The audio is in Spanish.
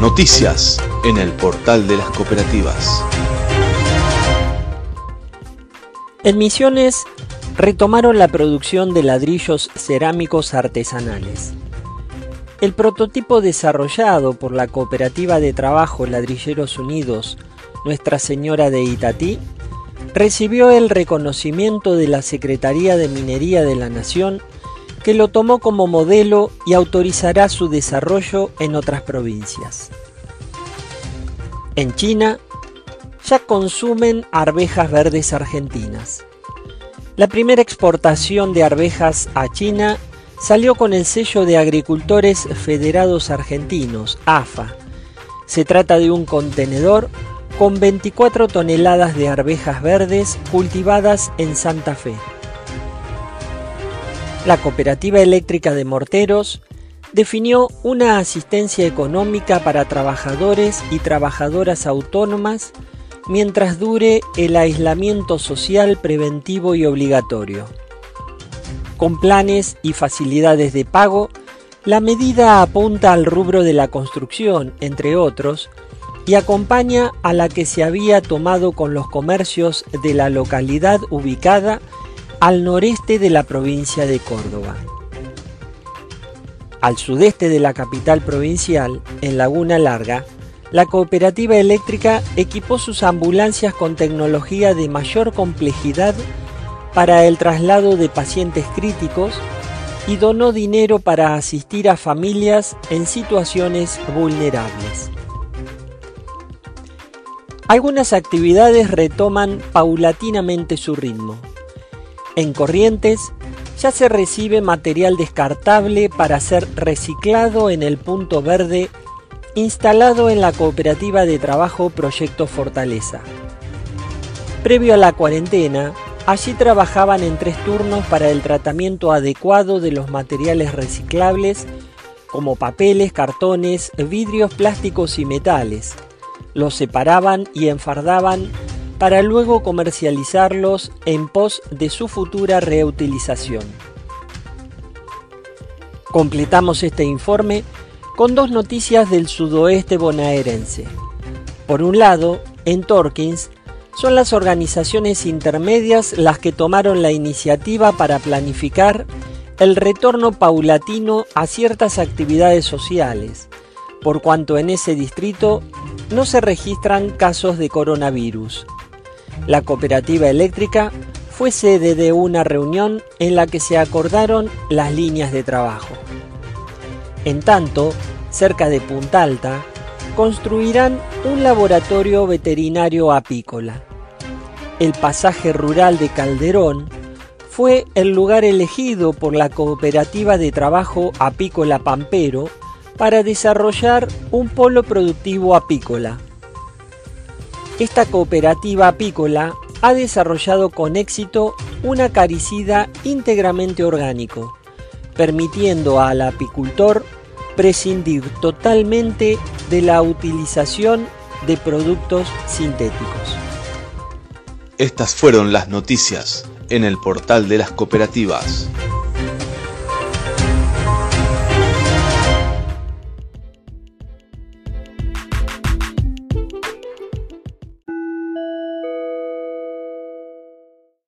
Noticias en el portal de las cooperativas. En Misiones retomaron la producción de ladrillos cerámicos artesanales. El prototipo desarrollado por la Cooperativa de Trabajo Ladrilleros Unidos Nuestra Señora de Itatí recibió el reconocimiento de la Secretaría de Minería de la Nación que lo tomó como modelo y autorizará su desarrollo en otras provincias. En China ya consumen arvejas verdes argentinas. La primera exportación de arvejas a China salió con el sello de Agricultores Federados Argentinos, AFA. Se trata de un contenedor con 24 toneladas de arvejas verdes cultivadas en Santa Fe. La Cooperativa Eléctrica de Morteros definió una asistencia económica para trabajadores y trabajadoras autónomas mientras dure el aislamiento social preventivo y obligatorio. Con planes y facilidades de pago, la medida apunta al rubro de la construcción, entre otros, y acompaña a la que se había tomado con los comercios de la localidad ubicada al noreste de la provincia de Córdoba. Al sudeste de la capital provincial, en Laguna Larga, la cooperativa eléctrica equipó sus ambulancias con tecnología de mayor complejidad para el traslado de pacientes críticos y donó dinero para asistir a familias en situaciones vulnerables. Algunas actividades retoman paulatinamente su ritmo. En Corrientes ya se recibe material descartable para ser reciclado en el punto verde instalado en la cooperativa de trabajo Proyecto Fortaleza. Previo a la cuarentena, allí trabajaban en tres turnos para el tratamiento adecuado de los materiales reciclables como papeles, cartones, vidrios, plásticos y metales. Los separaban y enfardaban para luego comercializarlos en pos de su futura reutilización. Completamos este informe con dos noticias del sudoeste bonaerense. Por un lado, en Torkins, son las organizaciones intermedias las que tomaron la iniciativa para planificar el retorno paulatino a ciertas actividades sociales, por cuanto en ese distrito no se registran casos de coronavirus. La cooperativa eléctrica fue sede de una reunión en la que se acordaron las líneas de trabajo. En tanto, cerca de Punta Alta, construirán un laboratorio veterinario apícola. El pasaje rural de Calderón fue el lugar elegido por la Cooperativa de Trabajo Apícola Pampero para desarrollar un polo productivo apícola. Esta cooperativa apícola ha desarrollado con éxito un acaricida íntegramente orgánico, permitiendo al apicultor prescindir totalmente de la utilización de productos sintéticos. Estas fueron las noticias en el portal de las cooperativas.